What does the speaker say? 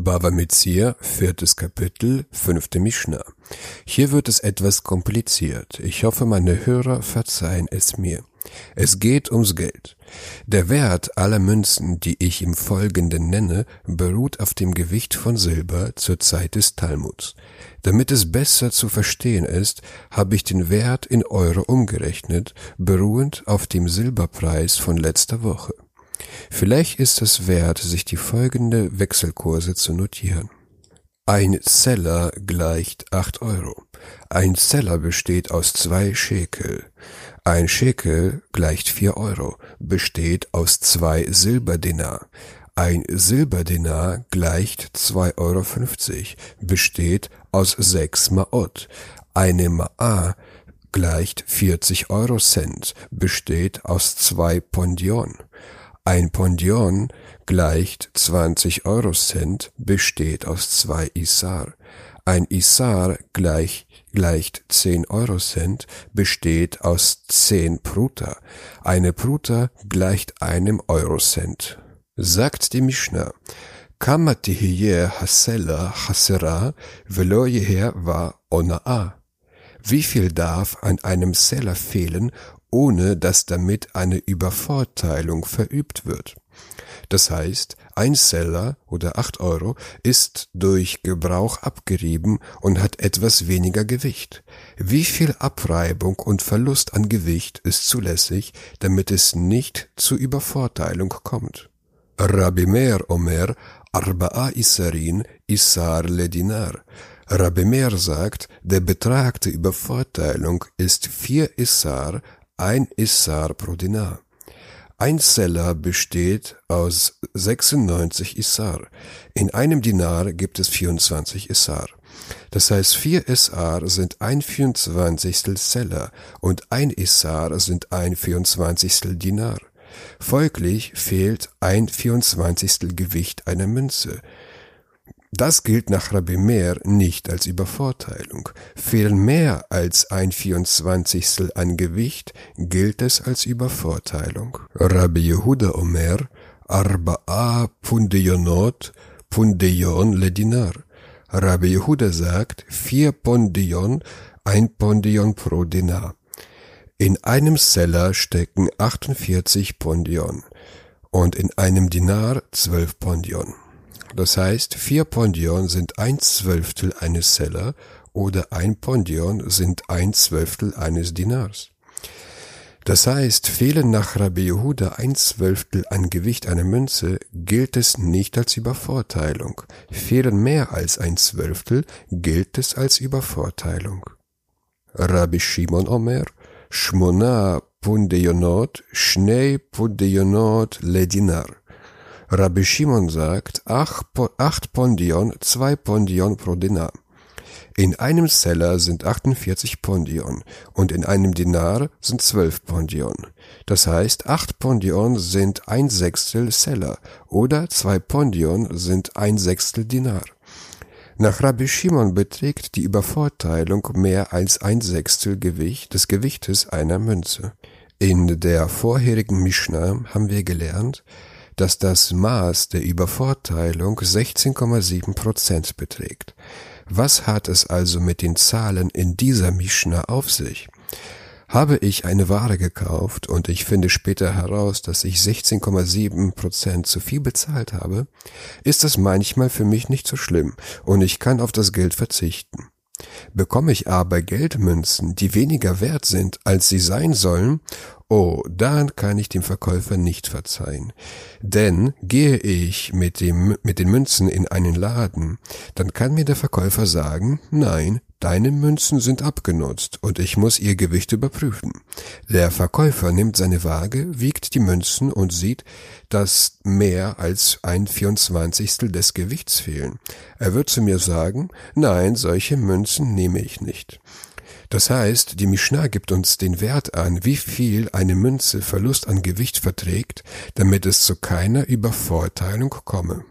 Bava Metzia, viertes Kapitel, fünfte Mishnah. Hier wird es etwas kompliziert. Ich hoffe, meine Hörer verzeihen es mir. Es geht ums Geld. Der Wert aller Münzen, die ich im Folgenden nenne, beruht auf dem Gewicht von Silber zur Zeit des Talmuds. Damit es besser zu verstehen ist, habe ich den Wert in Euro umgerechnet, beruhend auf dem Silberpreis von letzter Woche. Vielleicht ist es wert, sich die folgende Wechselkurse zu notieren. Ein Zeller gleicht acht Euro. Ein Zeller besteht aus zwei Schekel. Ein Schekel gleicht vier Euro, besteht aus zwei Silberdinar. Ein Silberdinar gleicht zwei Euro, fünfzig, besteht aus sechs Maot. Eine Ma'a gleicht 40 Euro Cent, besteht aus zwei Pondion. Ein Pondion gleicht 20 Eurocent, besteht aus zwei Isar. Ein Isar gleich, gleicht 10 Eurocent, besteht aus 10 Pruta. Eine Pruta gleicht einem Eurocent. Sagt die Mishnah, Kamatihie hasela hasera velo jeher wa ona'a. Wie viel darf an einem Seller fehlen, ohne dass damit eine Übervorteilung verübt wird. Das heißt, ein Seller oder acht Euro ist durch Gebrauch abgerieben und hat etwas weniger Gewicht. Wie viel Abreibung und Verlust an Gewicht ist zulässig, damit es nicht zu Übervorteilung kommt? Rabbi Meir Omer Arba'a Isarin Isar Ledinar. Rabbi Meir sagt, der Betrag der Übervorteilung ist vier Isar ein Issar pro Dinar. Ein Seller besteht aus 96 Issar. In einem Dinar gibt es 24 Issar. Das heißt, vier Issar sind ein 24. Seller und ein Issar sind ein 24. Dinar. Folglich fehlt ein 24. Gewicht einer Münze. Das gilt nach Rabbi Meir nicht als Übervorteilung. Fehlen mehr als ein Vierundzwanzigstel an Gewicht, gilt es als Übervorteilung. Rabbi Yehuda Omer, Arba'a Pundeyonot, Pundeyon Ledinar. Rabbi Yehuda sagt, vier Pondeyon, ein Pondeyon pro Dinar. In einem Seller stecken 48 Pondeyon und in einem Dinar 12 Pondeyon. Das heißt, vier Pondion sind ein Zwölftel eines Seller oder ein Pondion sind ein Zwölftel eines Dinars. Das heißt, fehlen nach Rabbi Yehuda ein Zwölftel an Gewicht einer Münze, gilt es nicht als Übervorteilung. Fehlen mehr als ein Zwölftel, gilt es als Übervorteilung. Rabbi Shimon Omer, Shmona Pundeyonot, Shnei Pundeyonot Ledinar. Rabbi Shimon sagt, acht Pondion, zwei Pondion pro Dinar. In einem Seller sind 48 Pondion und in einem Dinar sind 12 Pondion. Das heißt, acht Pondion sind ein Sechstel Seller oder zwei Pondion sind ein Sechstel Dinar. Nach Rabbi Shimon beträgt die Übervorteilung mehr als ein Sechstel Gewicht des Gewichtes einer Münze. In der vorherigen Mishnah haben wir gelernt, dass das Maß der Übervorteilung 16,7 Prozent beträgt. Was hat es also mit den Zahlen in dieser Mischna auf sich? Habe ich eine Ware gekauft und ich finde später heraus, dass ich 16,7 Prozent zu viel bezahlt habe, ist das manchmal für mich nicht so schlimm und ich kann auf das Geld verzichten. Bekomme ich aber Geldmünzen, die weniger wert sind, als sie sein sollen, oh, dann kann ich dem Verkäufer nicht verzeihen. Denn gehe ich mit dem, mit den Münzen in einen Laden, dann kann mir der Verkäufer sagen, nein, Deine Münzen sind abgenutzt und ich muss ihr Gewicht überprüfen. Der Verkäufer nimmt seine Waage, wiegt die Münzen und sieht, dass mehr als ein Vierundzwanzigstel des Gewichts fehlen. Er wird zu mir sagen, nein, solche Münzen nehme ich nicht. Das heißt, die Mishnah gibt uns den Wert an, wie viel eine Münze Verlust an Gewicht verträgt, damit es zu keiner Übervorteilung komme.